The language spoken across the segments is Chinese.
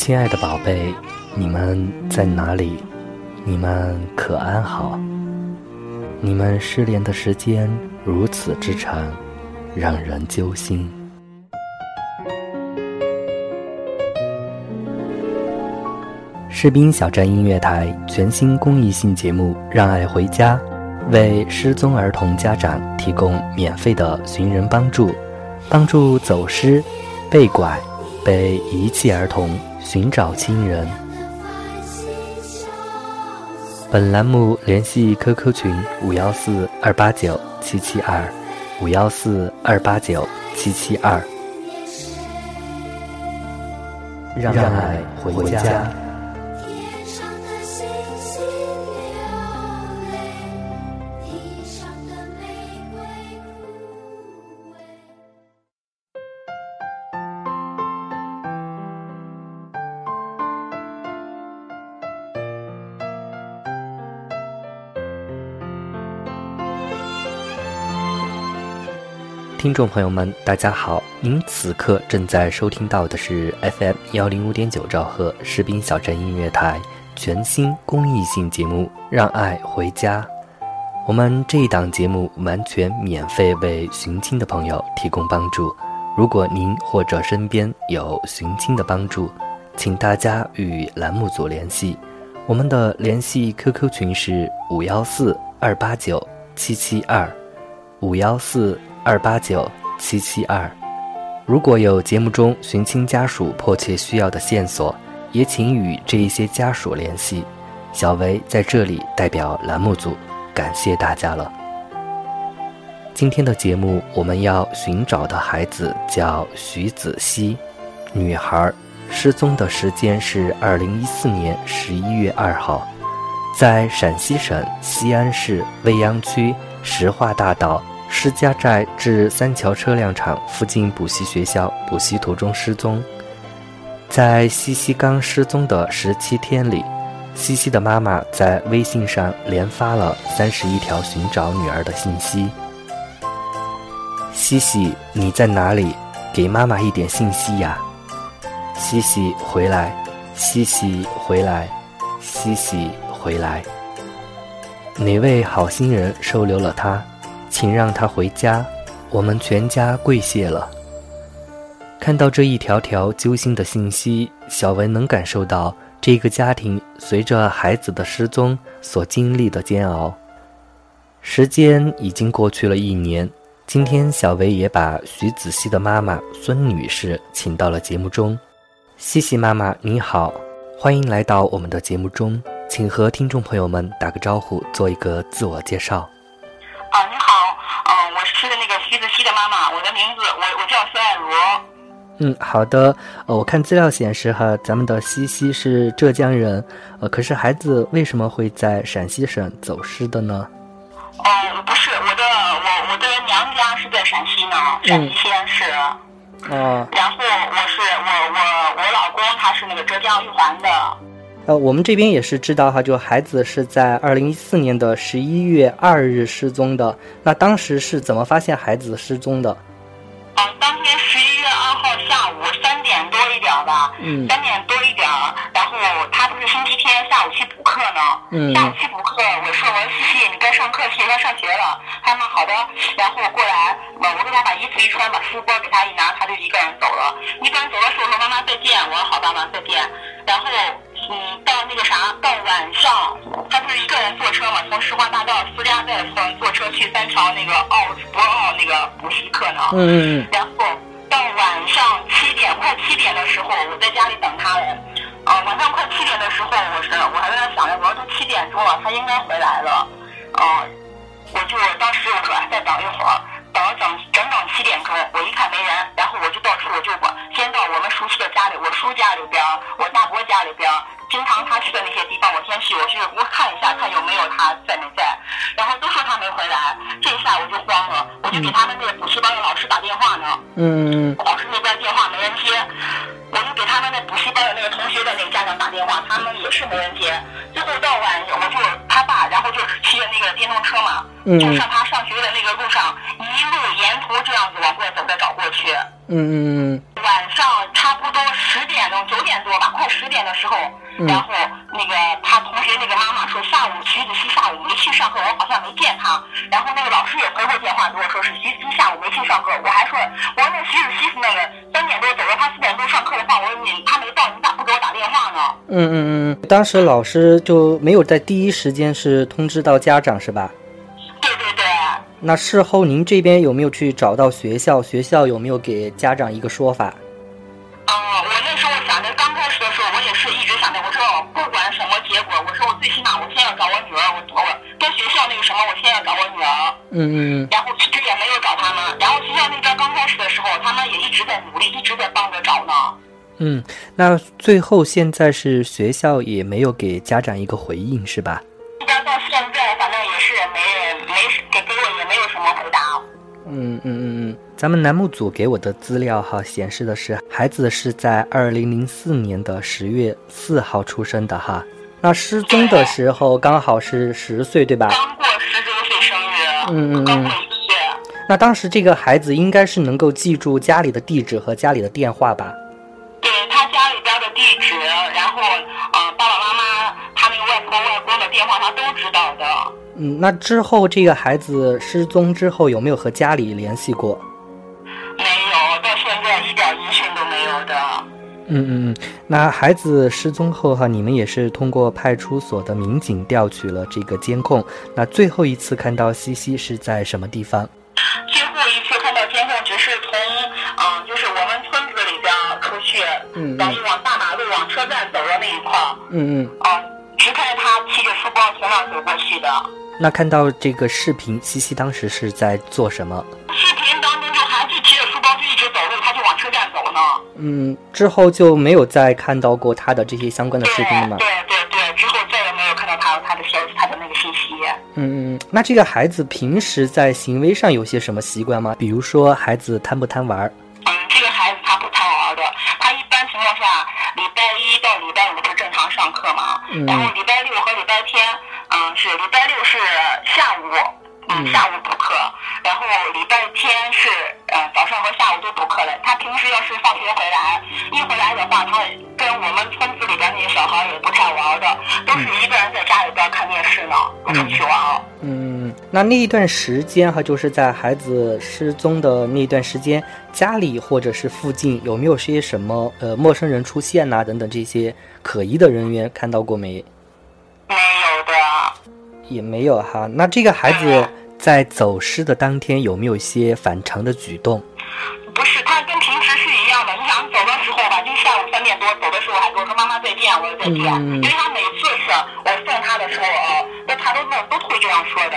亲爱的宝贝，你们在哪里？你们可安好？你们失联的时间如此之长，让人揪心。士兵小站音乐台全新公益性节目《让爱回家》，为失踪儿童家长提供免费的寻人帮助，帮助走失、被拐、被遗弃儿童。寻找亲人。本栏目联系 QQ 群五幺四二八九七七二五幺四二八九七七二，让爱回家。听众朋友们，大家好！您此刻正在收听到的是 FM 幺零五点九兆赫士兵小镇音乐台全新公益性节目《让爱回家》。我们这一档节目完全免费为寻亲的朋友提供帮助。如果您或者身边有寻亲的帮助，请大家与栏目组联系。我们的联系 QQ 群是五幺四二八九七七二五幺四。二八九七七二，如果有节目中寻亲家属迫切需要的线索，也请与这一些家属联系。小维在这里代表栏目组感谢大家了。今天的节目我们要寻找的孩子叫徐子熙，女孩，失踪的时间是二零一四年十一月二号，在陕西省西安市未央区石化大道。施家寨至三桥车辆厂附近补习学校补习途中失踪。在西西刚失踪的十七天里，西西的妈妈在微信上连发了三十一条寻找女儿的信息。西西，你在哪里？给妈妈一点信息呀！西西回来，西西回来，西西回来。哪位好心人收留了她？请让他回家，我们全家跪谢了。看到这一条条揪心的信息，小文能感受到这个家庭随着孩子的失踪所经历的煎熬。时间已经过去了一年，今天小维也把徐子熙的妈妈孙女士请到了节目中。西西妈妈你好，欢迎来到我们的节目中，请和听众朋友们打个招呼，做一个自我介绍。妈妈，我的名字我我叫孙爱茹。嗯，好的，呃，我看资料显示哈，咱们的西西是浙江人，呃，可是孩子为什么会在陕西省走失的呢？哦，不是，我的我我的娘家是在陕西呢，陕西西安市。哦。然后我是我我我老公他是那个浙江玉环的。呃，我们这边也是知道哈，就孩子是在二零一四年的十一月二日失踪的。那当时是怎么发现孩子失踪的？啊，当天十一月二号下午三点多一点吧，嗯，三点多一点，然后他不是星期天下午去补课呢，嗯，下午去补课，我说我说西西，你该上课去，该上学了。他妈好的，然后过来，我我给他把衣服一穿，把书包给他一拿，他就一个人走了。一个人走的时候说妈妈再见，我说好，爸妈再见。然后。嗯，到那个啥，到晚上，他不是一个人坐车嘛，从石化大道私家再坐坐车去三桥那个奥博奥那个补习课呢。嗯嗯。然后到晚上七点快七点的时候，我在家里等他嘞。啊、呃，晚上快七点的时候，我是我还在那想着，我说都七点钟了，他应该回来了。啊、我就当时我说再等一会儿。等了整整整七点钟，我一看没人，然后我就到处我就我先到我们熟悉的家里，我叔家里边，我大伯家里边，经常他去的那些地方，我先去，我去我看一下，看有没有他在没在。然后都说他没回来，这一下我就慌了，我就给他们那个补习班的老师打电话呢。嗯老师那边电话没人接，我就给他们那补习班的那个同学的那个家长打电话，他们也是没人接。最后到晚，我就他爸，然后就是骑着那个电动车嘛，嗯就上他上学的那个路上，一路沿途这样子往过走再找过去。嗯嗯晚上差不多十点钟、九点多吧，快十点的时候，嗯然后那个他同学那个妈妈说下午徐子熙下午没去上课，我好像没见他。然后那个老师也回过电话跟我说是徐子熙下午没去上课，我还说我说那徐子熙是那个三点多走了，他四点多上课的话，我说你他没到，你咋不给我打电话呢？嗯嗯嗯，当时老师就没有在第一时间是通知到家长是吧？那事后您这边有没有去找到学校？学校有没有给家长一个说法？嗯，我那时候想着，刚开始的时候，我也是一直想着，我说不管什么结果，我说我最起码我先要找我女儿，我我跟学校那个什么，我先要找我女儿。嗯嗯然后一直也没有找他们，然后学校那边刚开始的时候，他们也一直在努力，一直在帮着找呢。嗯，那最后现在是学校也没有给家长一个回应是吧？也没人没给给我也没有什么回答。嗯嗯嗯嗯，咱们栏目组给我的资料哈显示的是，孩子是在二零零四年的十月四号出生的哈。那失踪的时候刚好是十岁对吧？刚过十周岁生日，嗯嗯嗯刚过一月。那当时这个孩子应该是能够记住家里的地址和家里的电话吧？对他家里边的地址，然后呃爸爸妈妈他那个外婆外公的电话他都知道的。嗯，那之后这个孩子失踪之后有没有和家里联系过？没有，到现在一点音讯都没有的。嗯嗯嗯，那孩子失踪后哈，你们也是通过派出所的民警调取了这个监控。那最后一次看到西西是在什么地方？最后一次看到监控，只是从嗯、就是我们村子里边出去，然后往大马路往车站走的那一块儿，嗯嗯，嗯、只看见他提着书包从那儿走过去的。那看到这个视频，西西当时是在做什么？视频当中就还是提着书包就一直走路，他就往车站走呢。嗯，之后就没有再看到过他的这些相关的视频了吗？对对对，之后再也没有看到他他的消息，他的那个信息。嗯嗯，嗯，那这个孩子平时在行为上有些什么习惯吗？比如说孩子贪不贪玩儿？嗯，这个孩子他不贪玩的，他一般情况下礼拜一到礼拜五是正常上课嘛，嗯然后礼拜课的。他平时要是放学回来，一回来的话，他跟我们村子里边那些小孩也不太玩的，都是一个人在家里边看电视呢，不出去玩。嗯，那那一段时间哈，就是在孩子失踪的那段时间，家里或者是附近有没有些什么呃陌生人出现呐、等等这些可疑的人员看到过没？没有的。也没有哈。那这个孩子在走失的当天有没有一些反常的举动？走的时候吧，就下午三点多走的时候还跟我说妈妈再见，我说再见。嗯因为他每次是我送他的时候，呃，那他都都都会这样说的，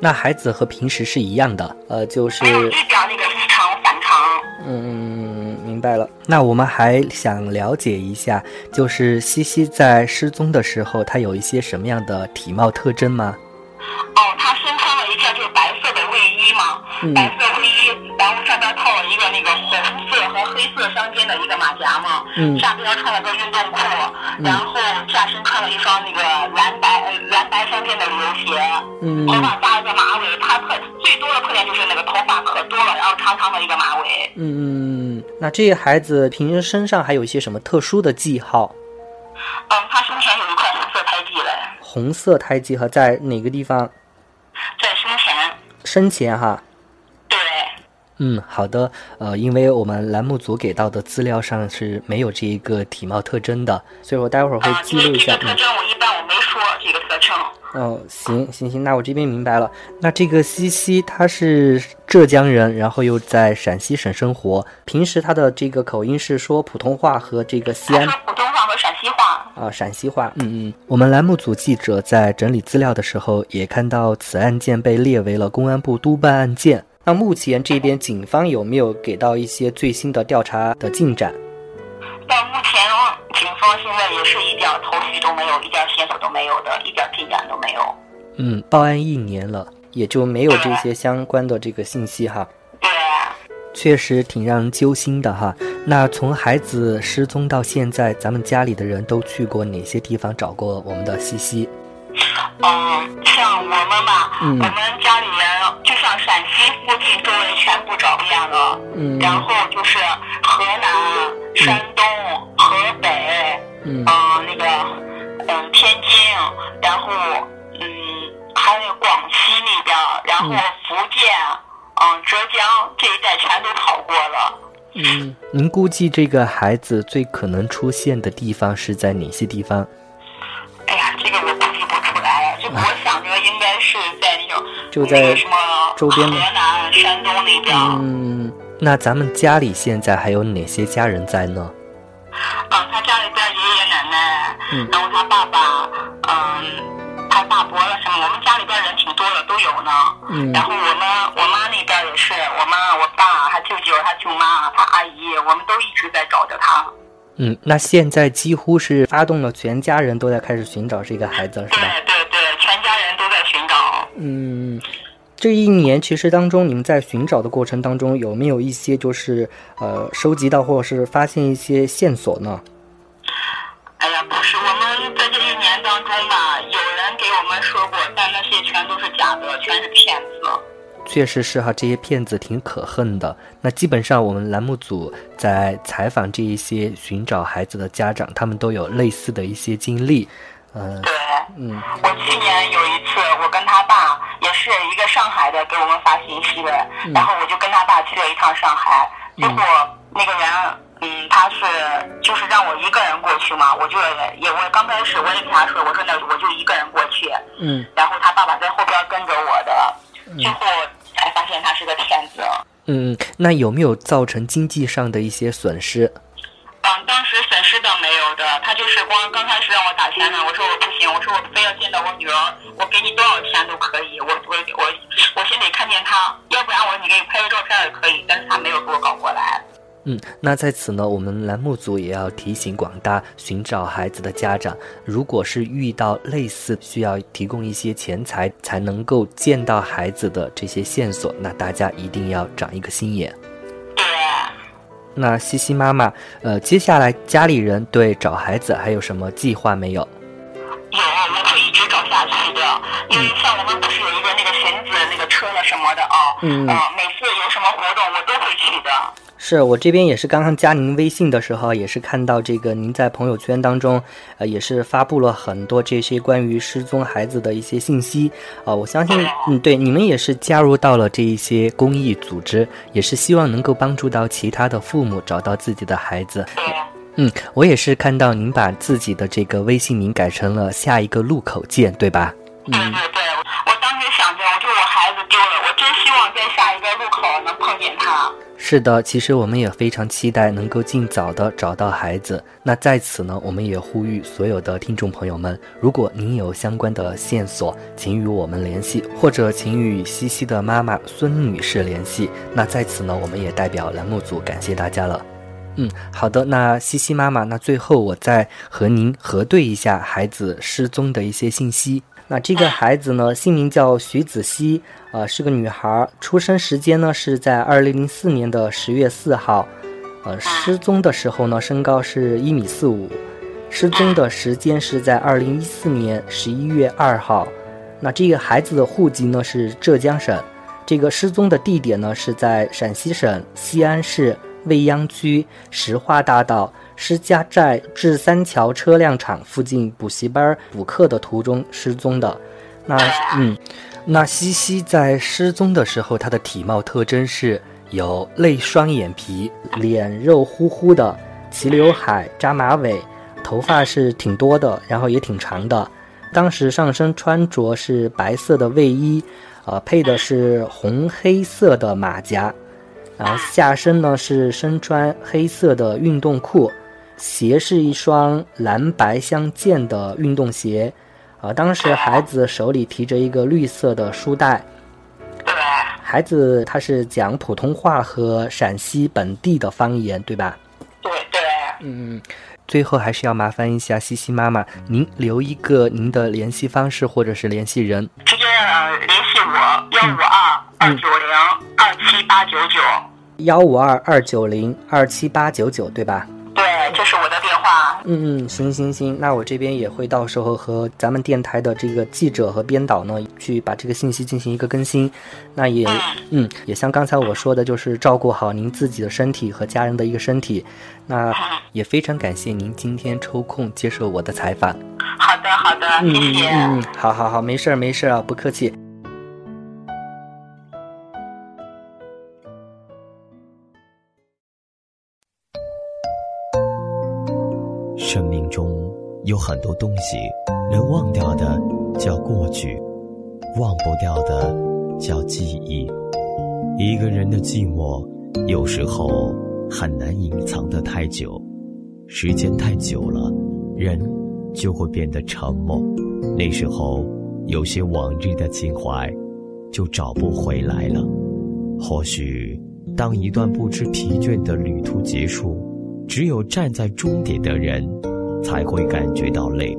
那孩子和平时是一样的，呃，就是没有一点那个异常反常。嗯，明白了。那我们还想了解一下，就是西西在失踪的时候，她有一些什么样的体貌特征吗？哦，他身穿了一件就是白色的卫衣嘛，嗯白色和黑色相间的一个马甲嘛，嗯下边穿了个运动裤，然后下身穿了一双那个蓝白呃蓝白相间的旅游鞋。嗯头发扎了个马尾，他特最多的特点就是那个头发可多了，然后长长的一个马尾。嗯嗯，那这个孩子平时身上还有一些什么特殊的记号？嗯，他胸前有一块红色胎记嘞，红色胎记和在哪个地方？在胸前。身前哈。对，嗯，好的。呃，因为我们栏目组给到的资料上是没有这一个体貌特征的，所以我待会儿会啊，记录一下。这个特嗯。征我一般我没说这个特征。哦，行行行，那我这边明白了。那这个西西她是浙江人，然后又在陕西省生活，平时她的这个口音是说普通话和这个西安说普通话和陕西话。啊，陕西话。嗯嗯，我们栏目组记者在整理资料的时候，也看到此案件被列为了公安部督办案件。那目前这边警方有没有给到一些最新的调查的进展？到目前，警方现在也是一点头绪都没有，一点线索都没有的，一点进展都没有。嗯，报案一年了，也就没有这些相关的这个信息哈。对，确实挺让人揪心的哈。那从孩子失踪到现在，咱们家里的人都去过哪些地方找过我们的西西？嗯，像我们吧，嗯我们家里人陕西附近周围全部找遍了，嗯。然后就是河南、山东、河北，嗯。嗯、那个嗯天津，然后嗯还有广西那边，然后嗯。福建，嗯浙江这一带全都跑过了。嗯，您估计这个孩子最可能出现的地方是在哪些地方？哎呀，这个我估计不出来，就我想着应该是在那种就在什么周边的河南、山东那边。嗯，那咱们家里现在还有哪些家人在呢？嗯，他家里边爷爷奶奶，嗯然后他爸爸，嗯，他大伯了什么，我们家里边人挺多的，都有呢。嗯然后我们我妈那边也是，我妈、我爸、他舅舅、他舅妈、他阿姨，我们都一直在找着他。嗯，那现在几乎是发动了全家人都在开始寻找这个孩子了，是对吧？对对，全家人都在寻找。嗯，这一年其实当中，你们在寻找的过程当中，有没有一些就是呃收集到或者是发现一些线索呢？哎呀，不是，确实是哈，这些骗子挺可恨的。那基本上我们栏目组在采访这一些寻找孩子的家长，他们都有类似的一些经历。呃，对，嗯。我去年有一次，我跟他爸也是一个上海的给我们发信息的，然后我就跟他爸去了一趟上海，结果那个人，嗯，他是就是让我一个人过去嘛，我就也我刚开始我也跟他说，我说那我就一个人过去，嗯。然后他爸爸在后边跟着我的，最后才发现他是个骗子。嗯，那有没有造成经济上的一些损失？嗯，当时损失倒没有的，他就是光刚开始让我打钱呢，我说我不行，我说我非要见到我女儿，我给你多少钱都可以，我我我我先得看见她，要不然我你给你拍个照片也可以，但是他没有给我搞过来。嗯，那在此呢，我们栏目组也要提醒广大寻找孩子的家长，如果是遇到类似需要提供一些钱财才能够见到孩子的这些线索，那大家一定要长一个心眼。对，那西西妈妈，呃，接下来家里人对找孩子还有什么计划没有？有我会一直找下去的，因为像我们不是有一个那个寻子那个车了什么的啊，嗯呃每次有什么活动我都会去的。是我这边也是刚刚加您微信的时候，也是看到这个您在朋友圈当中，呃，也是发布了很多这些关于失踪孩子的一些信息啊、我相信，嗯，对，你们也是加入到了这一些公益组织，也是希望能够帮助到其他的父母找到自己的孩子。嗯，我也是看到您把自己的这个微信名改成了下一个路口见，对吧？嗯对对，我当时想着，我说我孩子丢了，我真希望在下一个路口能碰见他。是的，其实我们也非常期待能够尽早的找到孩子。那在此呢，我们也呼吁所有的听众朋友们，如果您有相关的线索，请与我们联系，或者请与西西的妈妈孙女士联系。那在此呢，我们也代表栏目组感谢大家了。嗯，好的，那西西妈妈，那最后我再和您核对一下孩子失踪的一些信息。那这个孩子呢，姓名叫徐子熙，呃，是个女孩儿，出生时间呢是在二零零四年的十月四号，呃，失踪的时候呢，身高是一米四五，失踪的时间是在二零一四年十一月二号。那这个孩子的户籍呢是浙江省，这个失踪的地点呢是在陕西省西安市未央区石化大道施家寨至三桥车辆厂附近补习班补课的途中失踪的。那嗯，那西西在失踪的时候，她的体貌特征是有泪双眼皮，脸肉乎乎的，齐刘海，扎马尾，头发是挺多的，然后也挺长的。当时上身穿着是白色的卫衣，呃，配的是红黑色的马甲，然后下身呢是身穿黑色的运动裤，鞋是一双蓝白相间的运动鞋，啊、当时孩子手里提着一个绿色的书袋，对，孩子他是讲普通话和陕西本地的方言，对吧？对对，嗯，最后还是要麻烦一下西西妈妈，您留一个您的联系方式或者是联系人，联系我幺五二二九零二七八九九。幺五二二九零二七八九九，对吧？对，这是我的电话。嗯嗯，行行行，那我这边也会到时候和咱们电台的这个记者和编导呢，去把这个信息进行一个更新。那也嗯，也像刚才我说的，就是照顾好您自己的身体和家人的一个身体。那也非常感谢您今天抽空接受我的采访。好的好的，谢谢。嗯嗯，好好好，没事儿没事儿啊，不客气。生命中有很多东西，能忘掉的叫过去，忘不掉的叫记忆。一个人的寂寞，有时候很难隐藏得太久，时间太久了，人就会变得沉默。那时候，有些往日的情怀就找不回来了。或许，当一段不知疲倦的旅途结束。只有站在终点的人，才会感觉到累。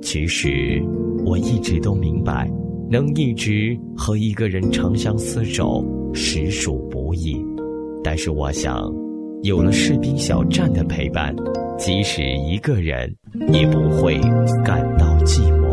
其实，我一直都明白，能一直和一个人长相厮守，实属不易。但是，我想，有了士兵小站的陪伴，即使一个人，也不会感到寂寞。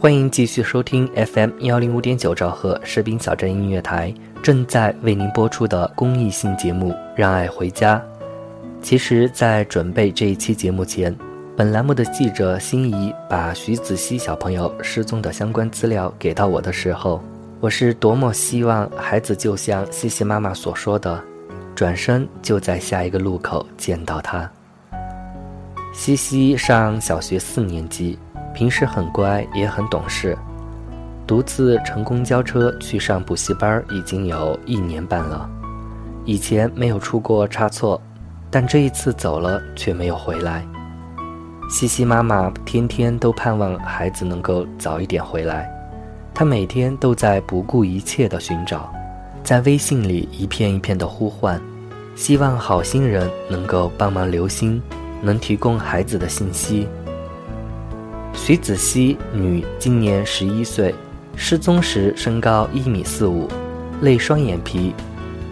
欢迎继续收听 FM 幺零五点九兆赫士兵小镇音乐台正在为您播出的公益性节目《让爱回家》。其实，在准备这一期节目前，本栏目的记者心仪把徐子熙小朋友失踪的相关资料给到我的时候，我是多么希望孩子就像西西妈妈所说的，转身就在下一个路口见到他。西西上小学四年级。平时很乖，也很懂事，独自乘公交车去上补习班已经有一年半了。以前没有出过差错，但这一次走了却没有回来。西西妈妈天天都盼望孩子能够早一点回来，她每天都在不顾一切的寻找，在微信里一片一片的呼唤，希望好心人能够帮忙留心，能提供孩子的信息。徐子熙，女，今年十一岁，失踪时身高一米四五，类双眼皮，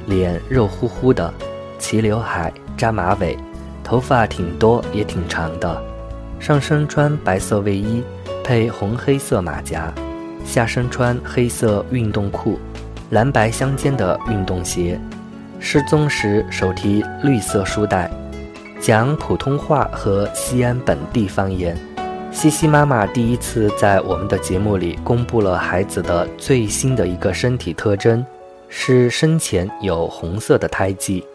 脸肉乎乎的，齐刘海，扎马尾，头发挺多也挺长的，上身穿白色卫衣，配红黑色马甲，下身穿黑色运动裤，蓝白相间的运动鞋，失踪时手提绿色书袋，讲普通话和西安本地方言。西西妈妈第一次在我们的节目里公布了孩子的最新的一个身体特征，是身前有红色的胎记。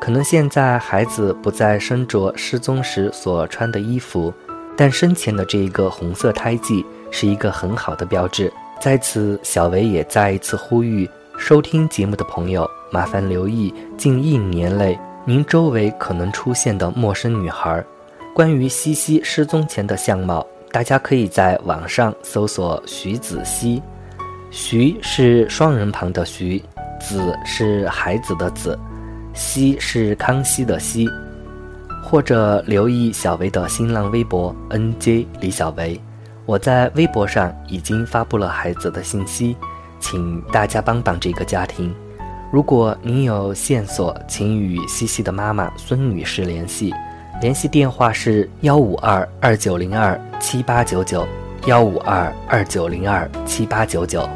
可能现在孩子不再身着失踪时所穿的衣服，但生前的这一个红色胎记是一个很好的标志。在此，小维也再一次呼吁收听节目的朋友，麻烦留意近一年内您周围可能出现的陌生女孩。关于西西失踪前的相貌，大家可以在网上搜索徐子熙，徐是双人旁的徐，子是孩子的子，熙是康熙的熙，或者留意小维的新浪微博 NJ 李小维，我在微博上已经发布了孩子的信息，请大家帮帮这个家庭。如果您有线索，请与西西的妈妈孙女士联系。联系电话是幺五二二九零二七八九九，幺五二二九零二七八九九。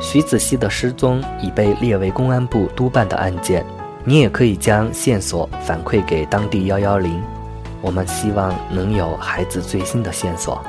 徐子熙的失踪已被列为公安部督办的案件，你也可以将线索反馈给当地幺幺零，我们希望能有孩子最新的线索。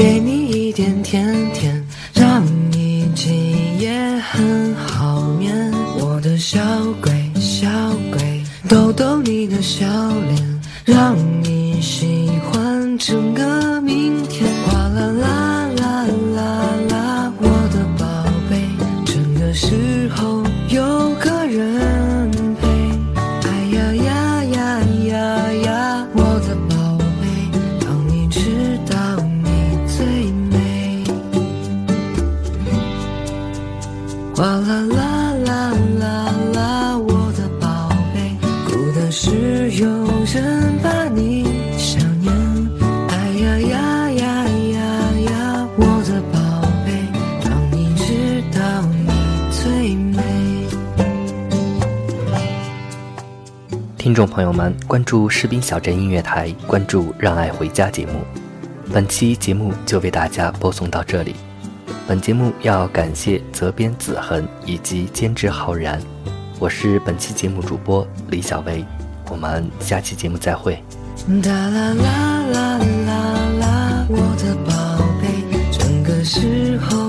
给你一点甜甜众朋友们，关注士兵小镇音乐台，关注“让爱回家”节目。本期节目就为大家播送到这里。本节目要感谢责编子恒以及监制浩然，我是本期节目主播李小薇，我们下期节目再会。哒啦啦啦啦啦，我的宝贝，整个时候。